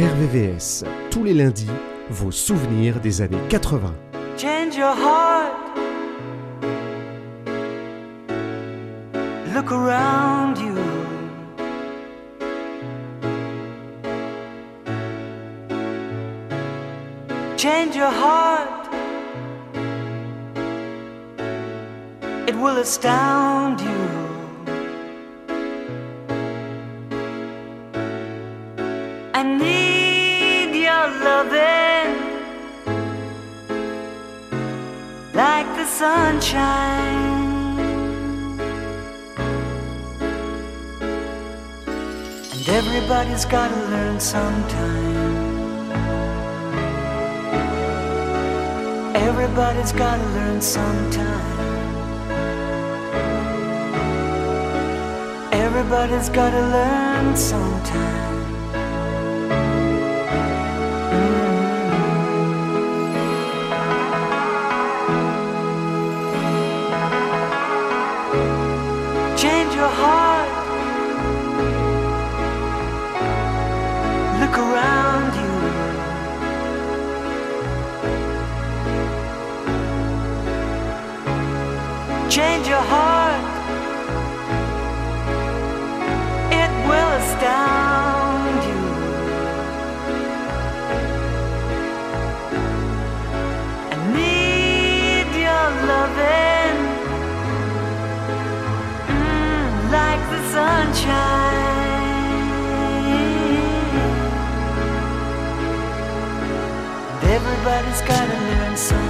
RVVS, tous les lundis, vos souvenirs des années 80. Change your heart. Look around you. Change your heart. It will astound you. Sunshine. And everybody's gotta learn sometime. Everybody's gotta learn sometime. Everybody's gotta learn sometime. Change your heart. It will astound you. I need your loving mm, like the sunshine. Everybody's gotta learn sometime.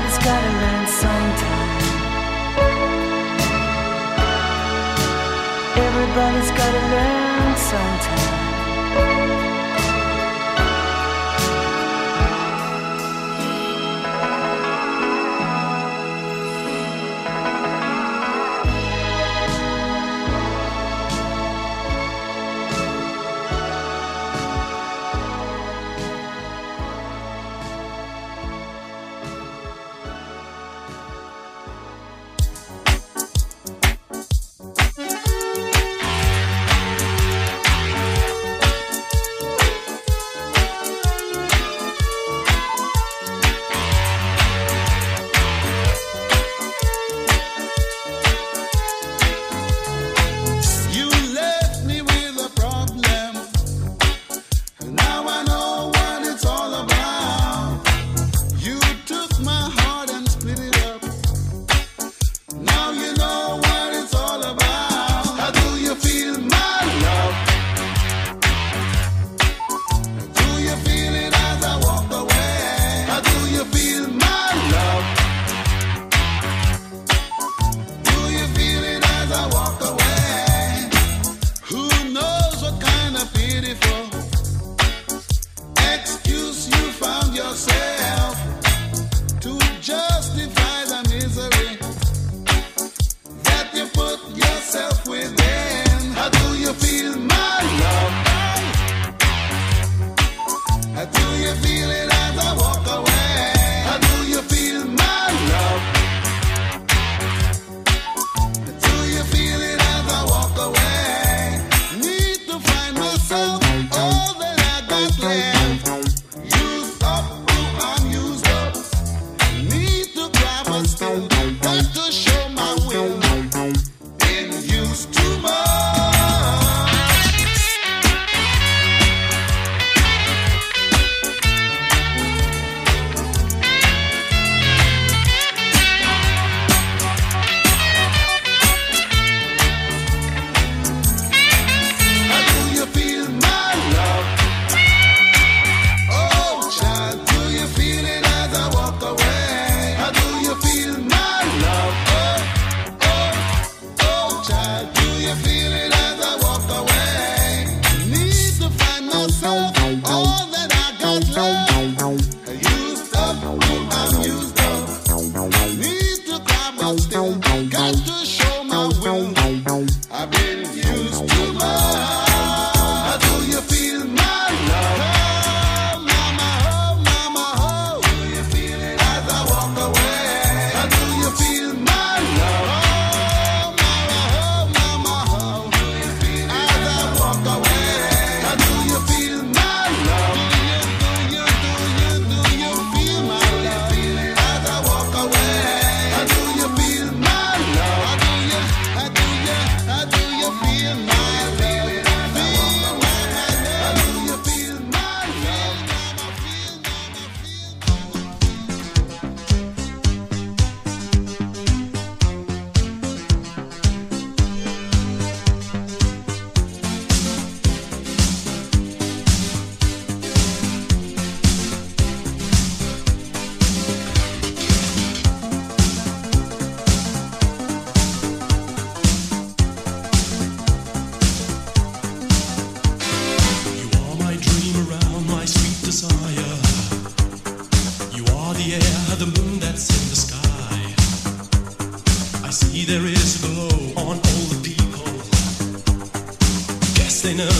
Everybody's gotta learn sometime. Everybody's gotta learn sometime.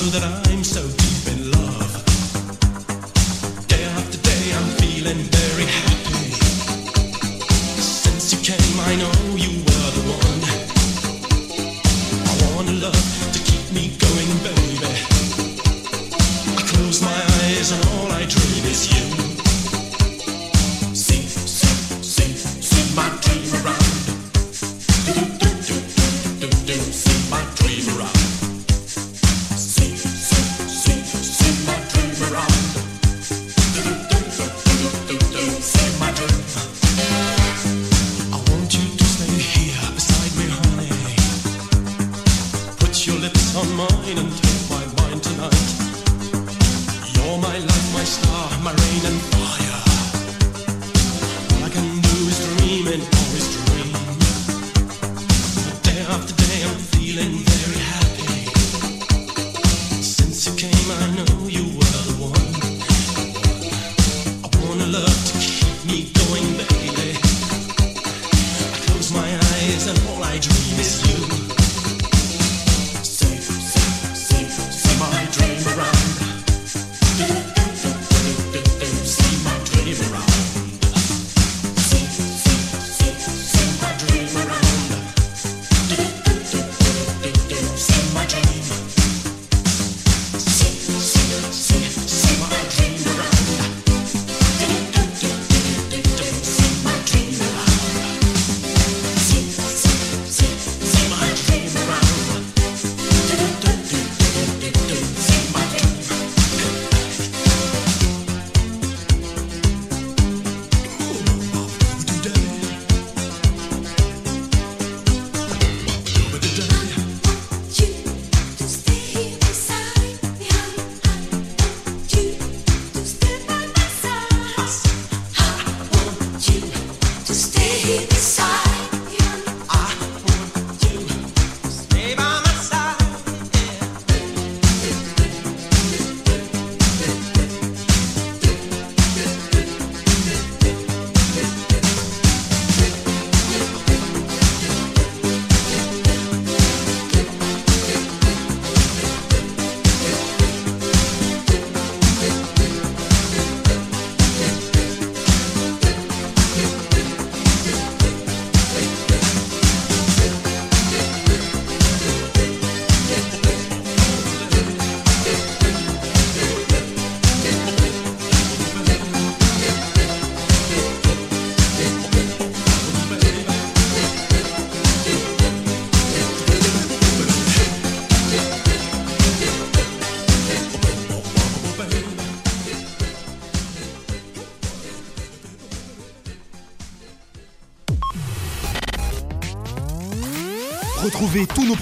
Retrouvez tous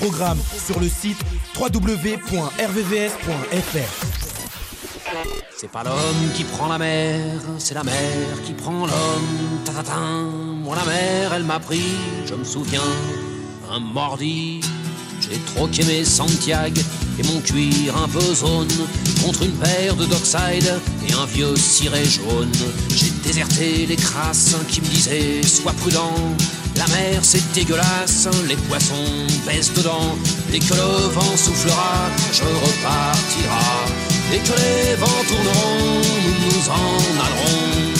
nos programmes sur le site www.rvvs.fr. C'est pas l'homme qui prend la mer, c'est la mer qui prend l'homme. Ta Moi la mer, elle m'a pris, je me souviens, un mordi. J'ai troqué mes Santiago et mon cuir un peu zone contre une paire de Dockside un vieux ciré jaune. J'ai déserté les crasses qui me disaient sois prudent. La mer c'est dégueulasse, les poissons baissent dedans. Dès que le vent soufflera, je repartira. Dès que les vents tourneront, nous nous en allerons.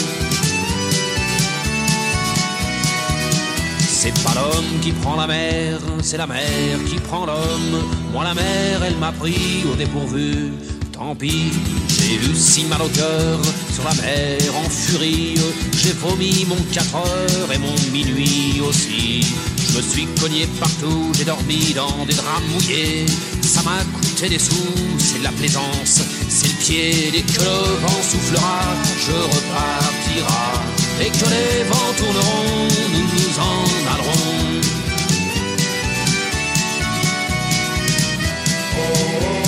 C'est pas l'homme qui prend la mer, c'est la mer qui prend l'homme. Moi la mer, elle m'a pris au dépourvu. Tant pis, j'ai eu si mal au cœur sur la mer en furie. J'ai vomi mon 4 heures et mon minuit aussi. Je me suis cogné partout, j'ai dormi dans des draps mouillés. Ça m'a coûté des sous, c'est de la plaisance, c'est le pied. Dès que le vent soufflera, je repartira. Et que les vents tourneront, nous nous en allerons. C'est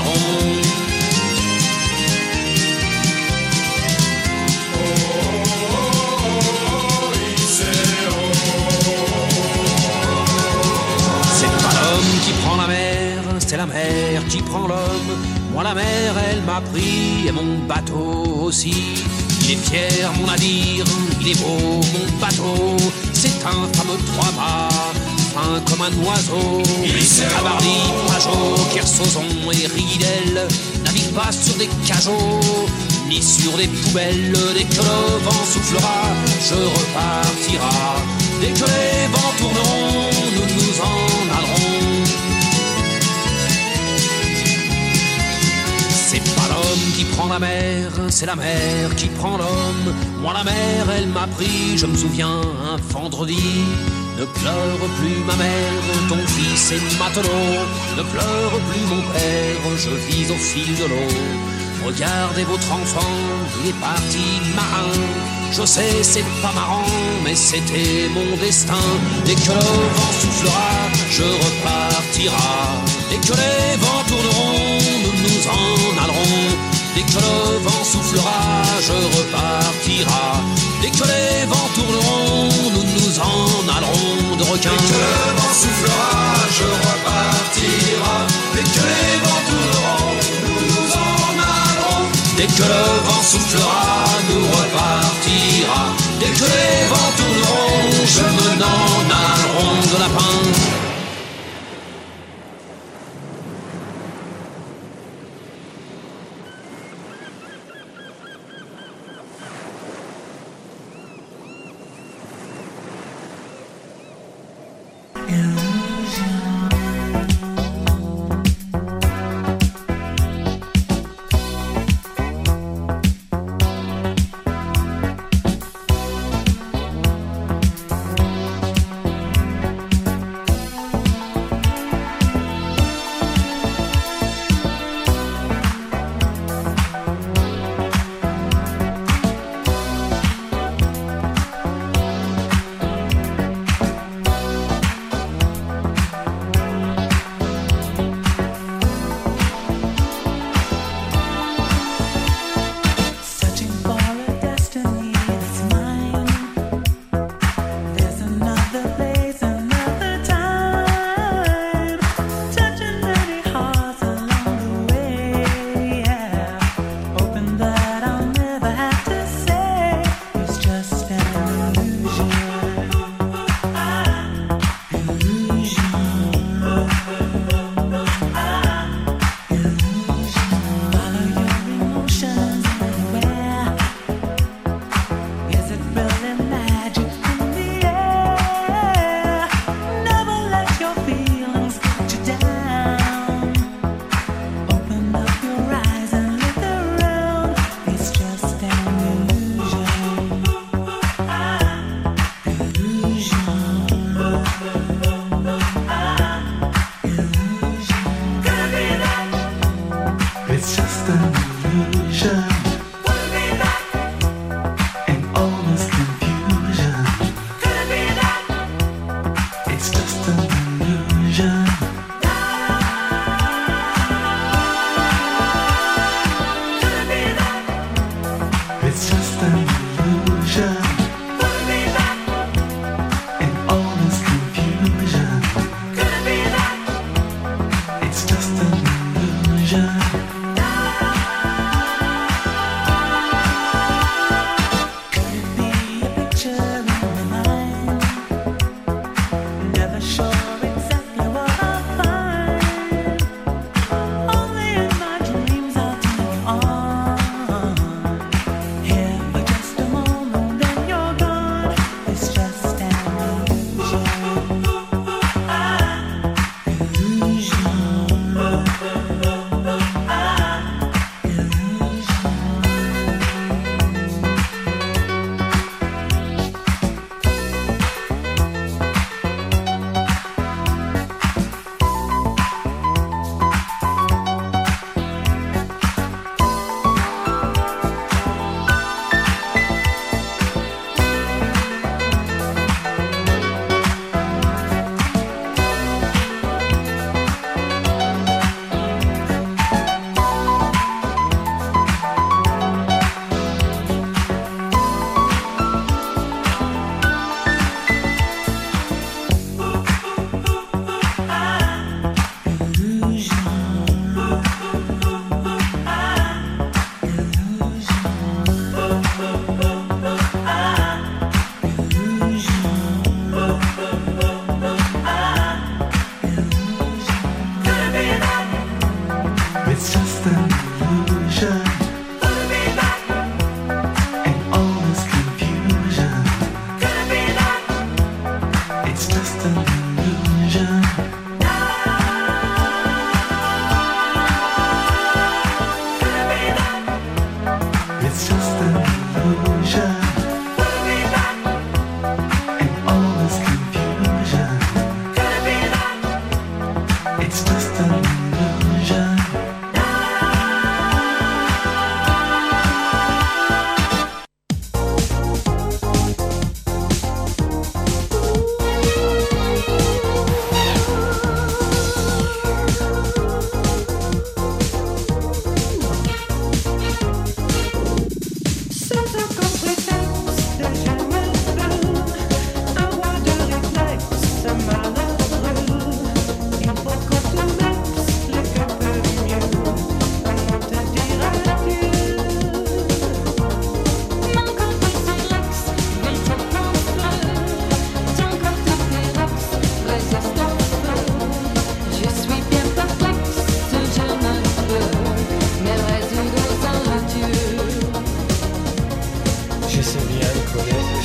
La mer qui prend l'homme. Moi la mer, elle m'a pris et mon bateau aussi. Il est fier mon navire, il est beau mon bateau. C'est un fameux trois-mâts, fin comme un oiseau. Tabarly, Pajot, Kersozon et Ridel naviguent pas sur des cajots ni sur des poubelles. Dès que le vent soufflera, je repartira. Dès que les vents tourneront, nous nous en allerons. L'homme qui prend la mer, c'est la mer qui prend l'homme. Moi la mer, elle m'a pris, je me souviens, un vendredi. Ne pleure plus ma mère, ton fils est matelot. Ne pleure plus mon père, je vis au fil de l'eau. Regardez votre enfant, il est parti marin. Je sais, c'est pas marrant, mais c'était mon destin. Dès que le vent soufflera, je repartira. Dès que les vents tourneront, nous nous en allerons. Dès que le vent soufflera, je repartira. Dès que les vents tourneront, nous nous en allerons de requins. Dès que le vent soufflera, je repartira. Que le vent soufflera, Sylviane, Colette.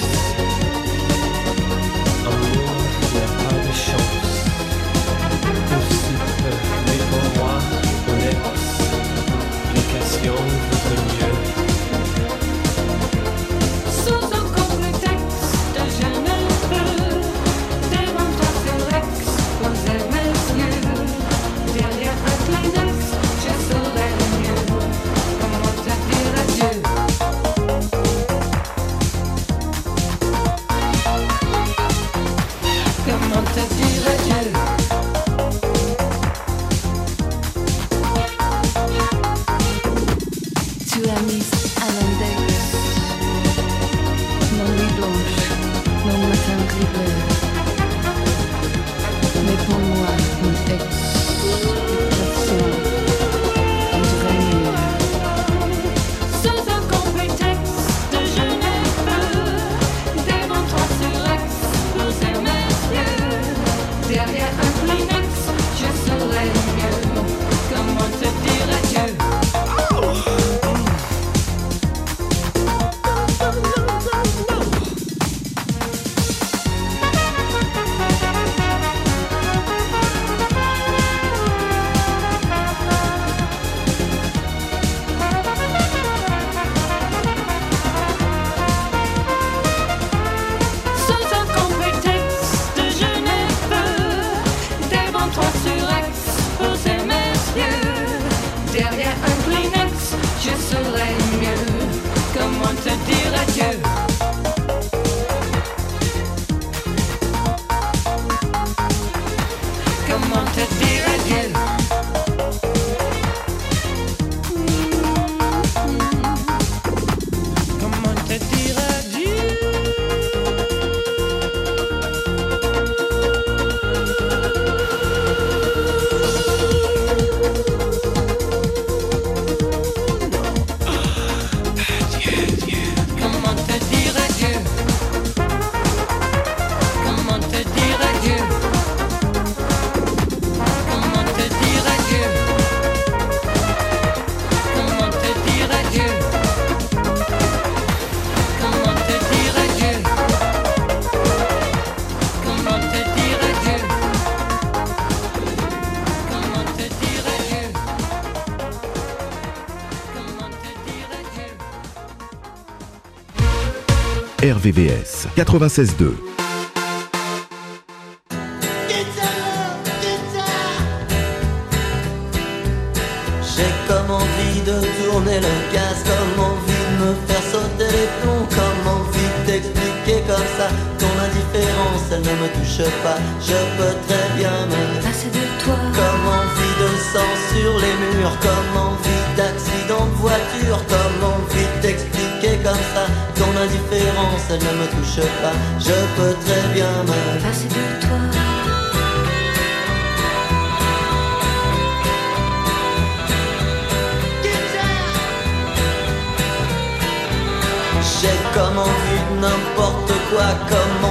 RVVS 96.2. pas. Je peux très bien me passer de toi. J'ai comme envie de n'importe quoi, comme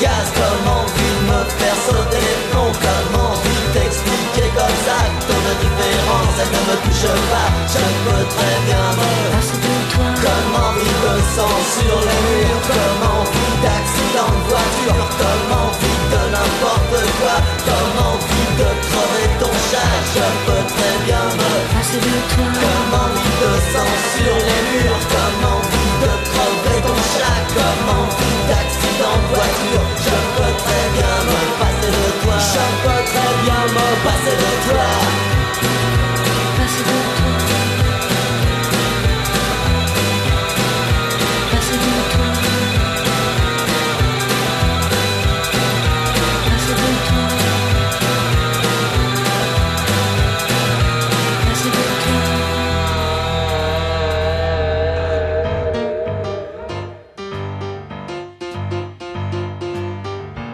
Gaz Comme envie de me faire sauter les plombs Comme envie d'expliquer comme ça Ton indifférence elle ne me touche pas Je peux très bien me passer de toi. Comme envie de sang sur les murs Comme envie d'accident de voiture Comme envie de n'importe quoi Comme envie de crever ton chat Je peux très bien me passer de toi. Comme envie de sang sur les murs Comme envie de crever ton chat Comme envie d'accident voiture. Je peux très bien me passer de toi. Je peux très bien me passer de toi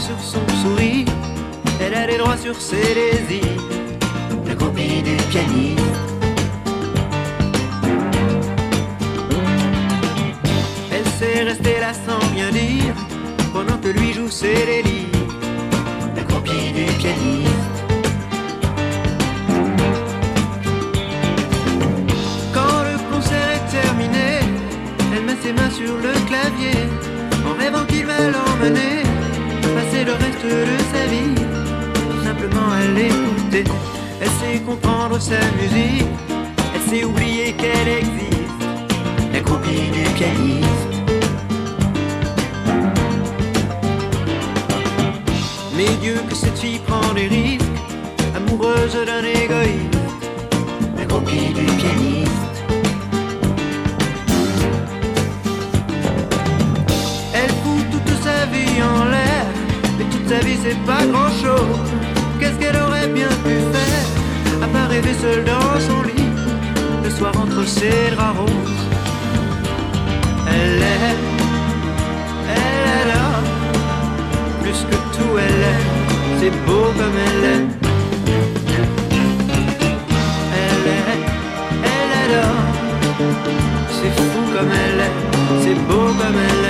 sur son sourire, elle allait droit sur ses désirs. La copie du pianiste de sa vie. Simplement à l'écouter, elle sait comprendre sa musique, elle sait oublier qu'elle existe. La copine du pianiste. Mais Dieu que cette fille prend des risques, amoureuse d'un égoïste, la du pianiste. c'est pas grand chose. Qu'est-ce qu'elle aurait bien pu faire, à part rêver seule dans son lit, le soir entre ses draps roses. Elle est, elle est là, plus que tout elle est, c'est beau comme elle est. Elle est, elle est là, c'est fou comme elle est, c'est beau comme elle est.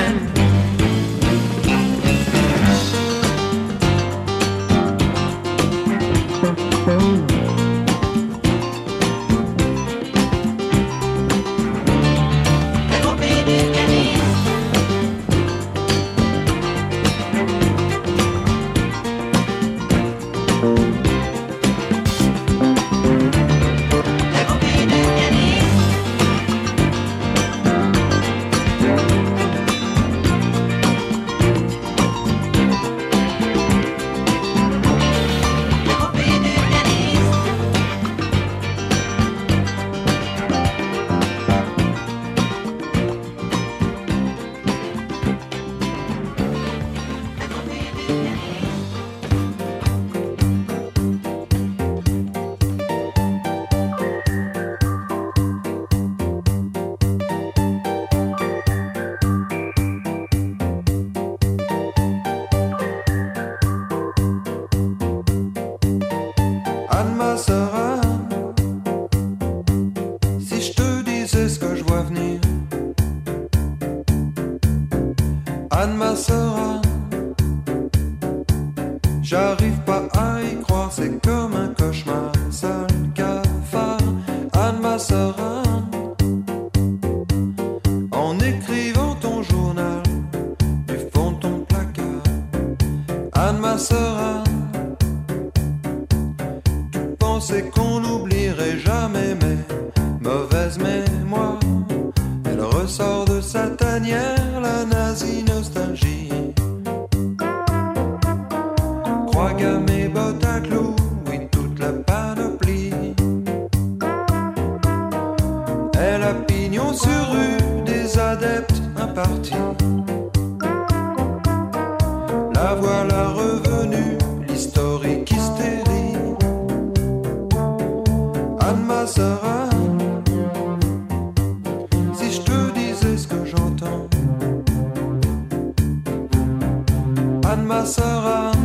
La voilà revenue, l'historique hystérie. Anne Mazarin. Si je te disais ce que j'entends, Anne Mazarin.